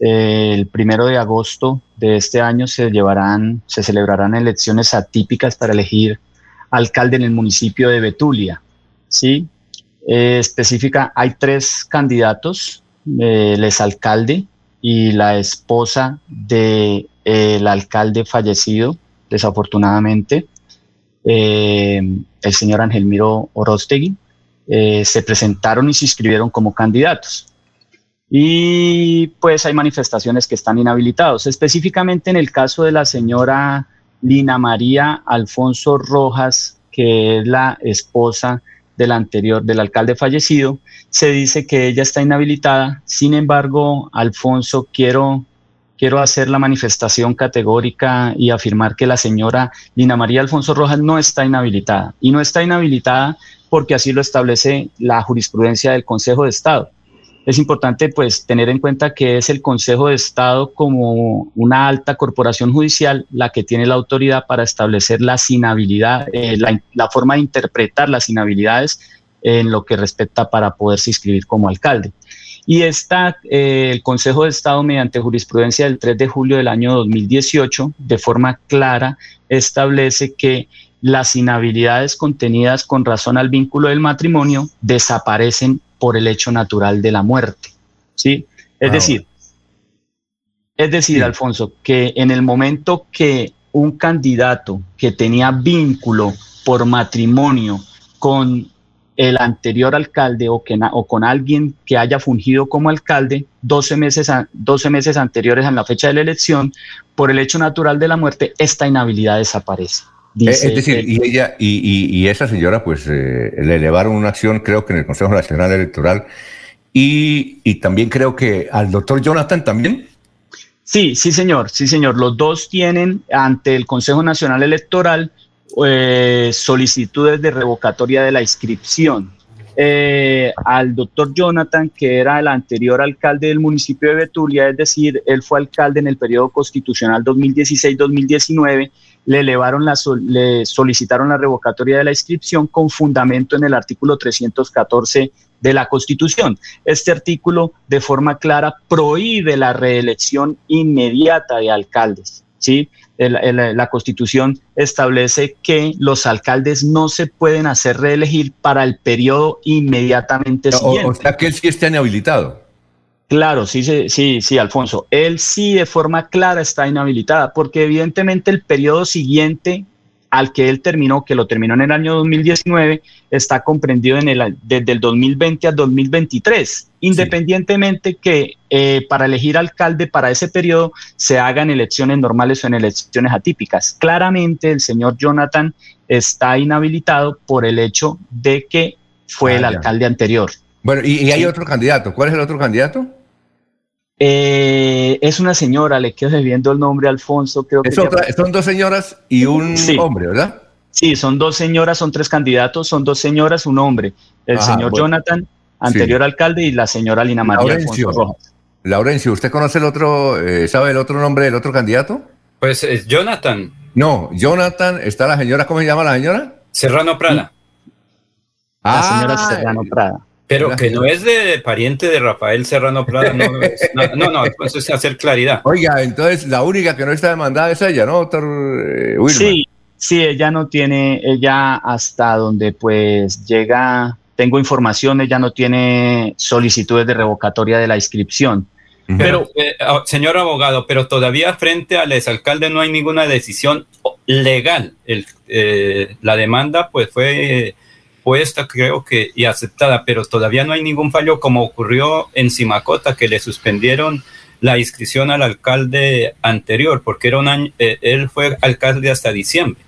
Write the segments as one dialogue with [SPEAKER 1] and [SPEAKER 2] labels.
[SPEAKER 1] eh, el primero de agosto de este año se llevarán, se celebrarán elecciones atípicas para elegir alcalde en el municipio de Betulia. ¿sí? Eh, específica, hay tres candidatos, el exalcalde y la esposa del alcalde fallecido, desafortunadamente, el señor Angelmiro Orostegui, se presentaron y se inscribieron como candidatos y pues hay manifestaciones que están inhabilitados. Específicamente en el caso de la señora Lina María Alfonso Rojas, que es la esposa del anterior, del alcalde fallecido, se dice que ella está inhabilitada. Sin embargo, Alfonso, quiero, quiero hacer la manifestación categórica y afirmar que la señora Lina María Alfonso Rojas no está inhabilitada. Y no está inhabilitada porque así lo establece la jurisprudencia del Consejo de Estado es importante pues tener en cuenta que es el Consejo de Estado como una alta corporación judicial la que tiene la autoridad para establecer inhabilidades, eh, la, forma de interpretar las inhabilidades en lo que respecta para poderse inscribir como alcalde. Y está eh, el Consejo de Estado, mediante jurisprudencia del 3 de julio del año 2018, de forma clara, establece que las inhabilidades contenidas con razón al vínculo del matrimonio desaparecen por el hecho natural de la muerte. ¿sí? Es ah, decir, es decir, Alfonso, que en el momento que un candidato que tenía vínculo por matrimonio con el anterior alcalde o, que, o con alguien que haya fungido como alcalde 12 meses, 12 meses anteriores a la fecha de la elección, por el hecho natural de la muerte, esta inhabilidad desaparece.
[SPEAKER 2] Eh, es decir, y ella y, esa señora, pues eh, le elevaron una acción, creo que en el Consejo Nacional Electoral, y, también creo que al doctor Jonathan también.
[SPEAKER 1] Sí, sí, señor, sí, señor. Los dos tienen ante el Consejo Nacional Electoral eh, solicitudes de revocatoria de la inscripción. al doctor Jonathan, que era el anterior alcalde del municipio de Betulia, es decir, él fue alcalde en el periodo constitucional 2016-2019 le elevaron la, le solicitaron la revocatoria de la inscripción con fundamento en el artículo 314 de la Constitución. Este artículo de forma clara prohíbe la reelección inmediata de alcaldes. ¿sí? la Constitución establece que los alcaldes no se pueden hacer reelegir para el periodo inmediatamente siguiente.
[SPEAKER 2] O, sea que él sí esté inhabilitado.
[SPEAKER 1] Claro, sí, sí, sí, Alfonso. Él sí de forma clara está inhabilitada, porque evidentemente el periodo siguiente al que él terminó, que lo terminó en el año 2019, está comprendido en el, desde el 2020 al 2023, independientemente que eh, para elegir alcalde para ese periodo se hagan elecciones normales o en elecciones atípicas. Claramente el señor Jonathan está inhabilitado por el hecho de que fue el ah, alcalde anterior.
[SPEAKER 2] Bueno, y, hay otro candidato. ¿Cuál es el otro candidato?
[SPEAKER 1] Eh, es una señora, le quedo debiendo el nombre Alfonso, creo que.
[SPEAKER 2] son dos señoras y un hombre, ¿verdad?
[SPEAKER 1] Sí, son dos señoras, son tres candidatos, son dos señoras, un hombre. El señor Jonathan, anterior alcalde, y la señora Lina María
[SPEAKER 2] Alfonso Rojas. Laurencio, ¿usted conoce el otro, eh, sabe el otro nombre del otro candidato?
[SPEAKER 3] Pues es Jonathan.
[SPEAKER 2] No, Jonathan, está la señora, ¿cómo se llama la señora?
[SPEAKER 3] Serrano Prada.
[SPEAKER 1] La señora ah, Serrano Prada.
[SPEAKER 3] Pero que no es de pariente de Rafael Serrano Prada, no, no, no, eso es hacer claridad.
[SPEAKER 2] Oiga, entonces la única que no está demandada es ella, ¿no, doctor
[SPEAKER 1] eh, Sí, sí, ella no tiene, ella hasta donde pues llega, tengo información, ella no tiene solicitudes de revocatoria de la inscripción.
[SPEAKER 3] Pero, eh, señor abogado, pero todavía frente al exalcalde no hay ninguna decisión legal. El, eh, la demanda pues fue puesta, creo que, y aceptada, pero todavía no hay ningún fallo como ocurrió en Simacota, que le suspendieron la inscripción al alcalde anterior, porque era un año, eh, él fue alcalde hasta diciembre.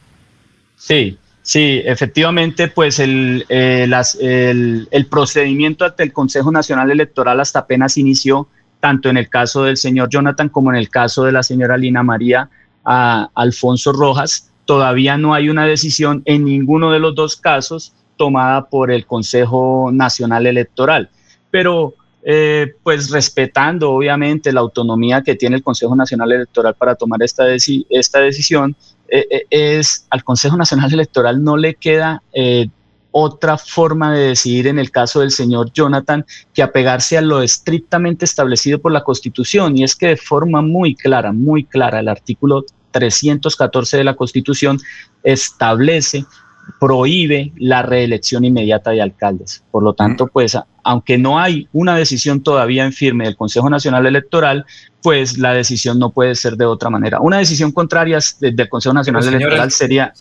[SPEAKER 1] Sí, sí, efectivamente, pues el, eh, el, el, procedimiento ante el Consejo Nacional Electoral hasta apenas inició, tanto en el caso del señor Jonathan como en el caso de la señora Lina María a Alfonso Rojas. Todavía no hay una decisión en ninguno de los dos casos tomada por el Consejo Nacional Electoral. Pero eh, pues respetando obviamente la autonomía que tiene el Consejo Nacional Electoral para tomar esta, esta decisión, eh, eh, es al Consejo Nacional Electoral no le queda otra forma de decidir en el caso del señor Jonathan que apegarse a lo estrictamente establecido por la Constitución. Y es que de forma muy clara, muy clara, el artículo 314 de la Constitución establece prohíbe la reelección inmediata de alcaldes. Por lo tanto, pues, aunque no hay una decisión todavía en firme del Consejo Nacional Electoral, pues la decisión no puede ser de otra manera. Una decisión contraria del Consejo Nacional Electoral sería...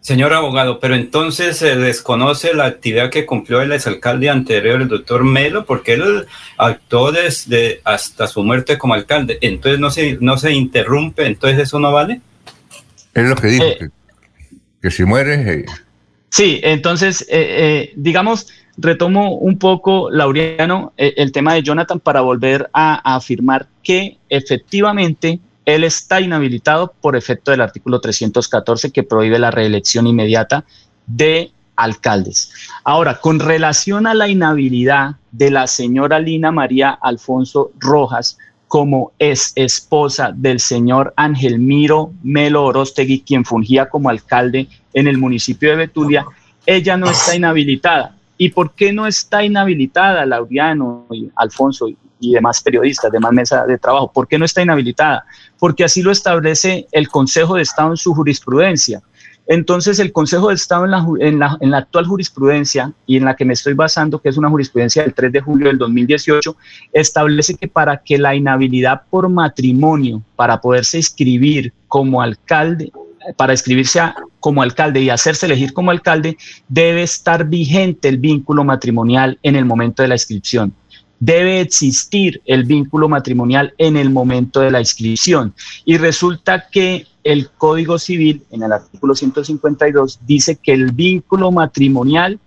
[SPEAKER 3] Señor abogado, pero entonces se desconoce la actividad que cumplió el exalcalde anterior, el doctor Melo, porque él actuó desde hasta su muerte como alcalde. Entonces no se, no se interrumpe, entonces eso no vale.
[SPEAKER 2] Es lo que dijo, eh, que, si muere... Eh,
[SPEAKER 1] Sí, entonces, eh, eh, digamos, retomo un poco, Laureano, eh, el tema de Jonathan para volver a, afirmar que efectivamente él está inhabilitado por efecto del artículo 314 que prohíbe la reelección inmediata de alcaldes. Ahora, con relación a la inhabilidad de la señora Lina María Alfonso Rojas como es esposa del señor Ángel Miro Melo Orostegui, quien fungía como alcalde en el municipio de Betulia, ella no está inhabilitada. ¿Y por qué no está inhabilitada, Laureano y Alfonso y demás periodistas, demás mesa de trabajo? ¿Por qué no está inhabilitada? Porque así lo establece el Consejo de Estado en su jurisprudencia. Entonces, el Consejo de Estado en la, actual jurisprudencia y en la que me estoy basando, que es una jurisprudencia del 3 de julio del 2018, establece que para que la inhabilidad por matrimonio, para poderse inscribir como alcalde, para inscribirse como alcalde y hacerse elegir como alcalde, debe estar vigente el vínculo matrimonial en el momento de la inscripción. Debe existir el vínculo matrimonial en el momento de la inscripción. Y resulta que el Código Civil, en el artículo 152, dice que el vínculo matrimonial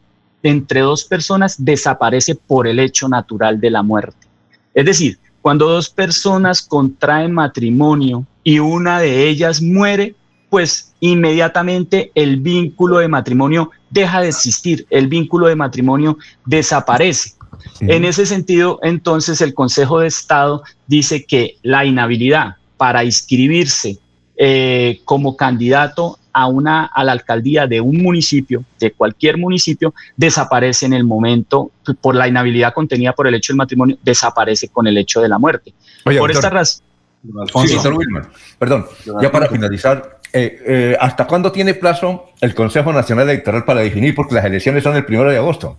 [SPEAKER 1] entre dos personas desaparece por el hecho natural de la muerte. Es decir, cuando dos personas contraen matrimonio y una de ellas muere, pues inmediatamente el vínculo de matrimonio deja de existir, el vínculo de matrimonio desaparece. En ese sentido, entonces el Consejo de Estado dice que la inhabilidad para inscribirse eh, como candidato a, una, a la alcaldía de un municipio, de cualquier municipio, desaparece en el momento, por la inhabilidad contenida por el hecho del matrimonio, desaparece con el hecho de la muerte. por esta razón.
[SPEAKER 2] Perdón, ya para finalizar, eh, eh, ¿hasta cuándo tiene plazo el Consejo Nacional Electoral para definir? Porque las elecciones son el primero de agosto.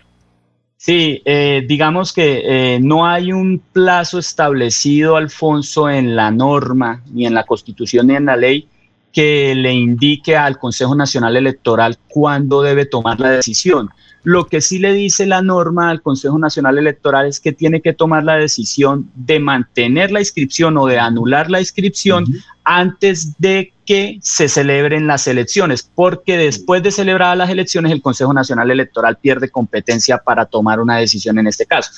[SPEAKER 1] Sí, eh, digamos que no hay un plazo establecido, Alfonso, en la norma, ni en la Constitución, ni en la ley, que le indique al Consejo Nacional Electoral cuándo debe tomar la decisión. Lo que sí le dice la norma al Consejo Nacional Electoral es que tiene que tomar la decisión de mantener la inscripción o de anular la inscripción antes de que se celebren las elecciones, porque después de celebradas las elecciones el Consejo Nacional Electoral pierde competencia para tomar una decisión en este caso.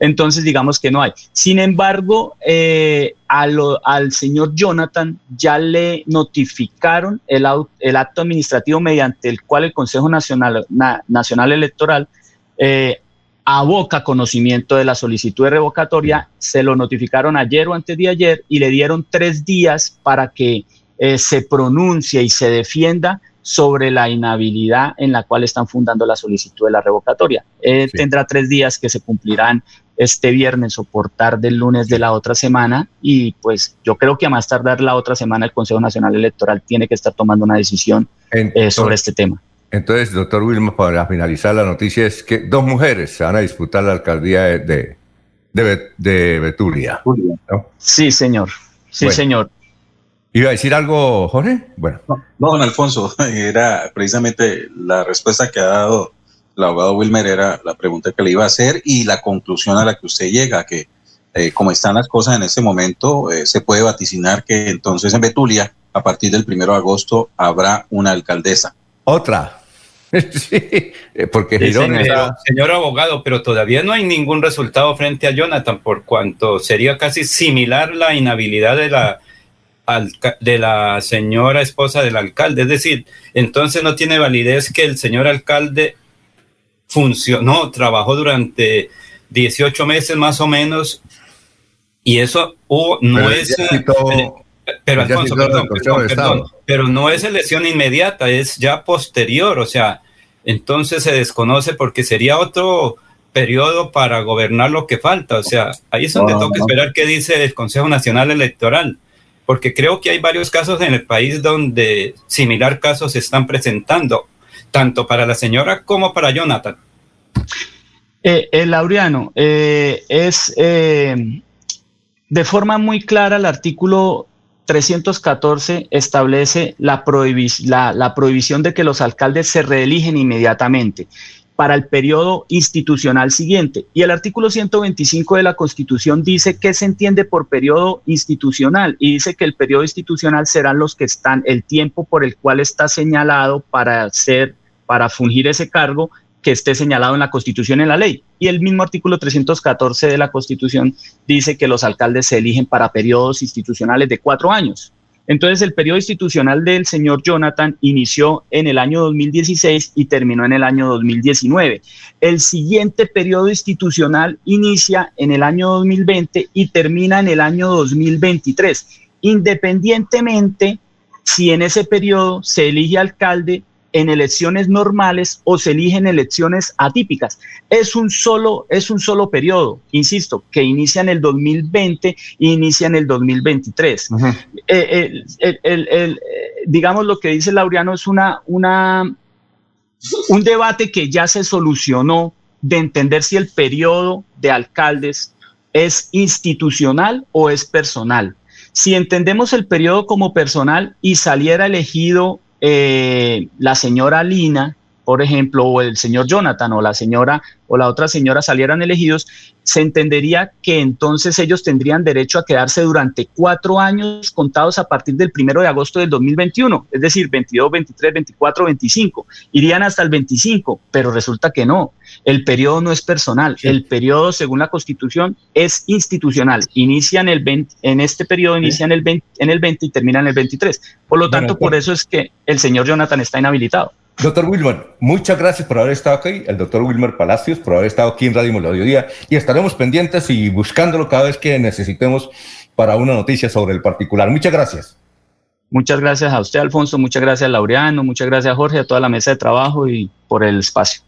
[SPEAKER 1] Entonces, digamos que no hay. Sin embargo, eh, al señor Jonathan ya le notificaron el, el, acto administrativo mediante el cual el Consejo Nacional, Nacional Electoral eh, aboca conocimiento de la solicitud de revocatoria. Se lo notificaron ayer o antes de ayer y le dieron tres días para que eh, se pronuncie y se defienda sobre la inhabilidad en la cual están fundando la solicitud de la revocatoria. Tendrá tres días que se cumplirán este viernes o por tarde el lunes de la otra semana y pues yo creo que a más tardar la otra semana el Consejo Nacional Electoral tiene que estar tomando una decisión eh, sobre este tema.
[SPEAKER 2] Entonces, doctor Wilma, para finalizar la noticia es que dos mujeres se van a disputar la alcaldía de, de, Betulia.
[SPEAKER 1] Sí, señor. Sí, señor.
[SPEAKER 2] ¿Iba a decir algo, Jorge?
[SPEAKER 4] Bueno. No, no, don Alfonso, era precisamente la respuesta que ha dado el abogado Wilmer era la pregunta que le iba a hacer y la conclusión a la que usted llega, que eh, como están las cosas en este momento, eh, se puede vaticinar que entonces en Betulia, a partir del primero de agosto, habrá una alcaldesa.
[SPEAKER 2] Otra. sí, porque
[SPEAKER 3] señor, abogado, pero todavía no hay ningún resultado frente a Jonathan, por cuanto sería casi similar la inhabilidad de la de la señora esposa del alcalde. Es decir, entonces no tiene validez que el señor alcalde funcionó, trabajó durante 18 meses más o menos, y eso no es... pero Alfonso, perdón, pero no es elección inmediata, es ya posterior, o sea, entonces se desconoce porque sería otro periodo para gobernar lo que falta. O sea, ahí es donde tengo que esperar qué dice el Consejo Nacional Electoral, porque creo que hay varios casos en el país donde similar casos se están presentando, tanto para la señora como para Jonathan.
[SPEAKER 1] Eh, el Laureano, eh, es eh, de forma muy clara el artículo 314 establece la, la, prohibición de que los alcaldes se reeligen inmediatamente para el periodo institucional siguiente. Y el artículo 125 de la Constitución dice que se entiende por periodo institucional y dice que el periodo institucional serán los que están, el tiempo por el cual está señalado para ser, para fungir ese cargo que esté señalado en la Constitución en la ley. Y el mismo artículo 314 de la Constitución dice que los alcaldes se eligen para periodos institucionales de cuatro años. Entonces, el periodo institucional del señor Jonathan inició en el año 2016 y terminó en el año 2019. El siguiente periodo institucional inicia en el año 2020 y termina en el año 2023, independientemente si en ese periodo se elige alcalde en elecciones normales o se eligen elecciones atípicas. Es un solo, es un solo periodo, insisto, que inicia en el 2020 e inicia en el 2023. Eh, el, digamos lo que dice Laureano es una, una, un debate que ya se solucionó de entender si el periodo de alcaldes es institucional o es personal. Si entendemos el periodo como personal y saliera elegido eh, la señora Lina, por ejemplo, o el señor Jonathan o la señora o la otra señora salieran elegidos, se entendería que entonces ellos tendrían derecho a quedarse durante cuatro años contados a partir del primero de agosto del 2021, es decir, 22, 23, 24, 25. Irían hasta el 25, pero resulta que no. El periodo no es personal. El periodo, según la Constitución, es institucional. Inician el 20, en este periodo inician el 20, en el 20 y terminan en el 23. Por lo tanto, por eso es que el señor Jonathan está inhabilitado.
[SPEAKER 2] Doctor Wilmer, muchas gracias por haber estado aquí, el doctor Wilmer Palacios, por haber estado aquí en Radio Melodía y estaremos pendientes y buscándolo cada vez que necesitemos para una noticia sobre el particular. Muchas gracias.
[SPEAKER 1] Muchas gracias a usted, Alfonso, muchas gracias, Laureano, muchas gracias, Jorge, a toda la mesa de trabajo y por el espacio.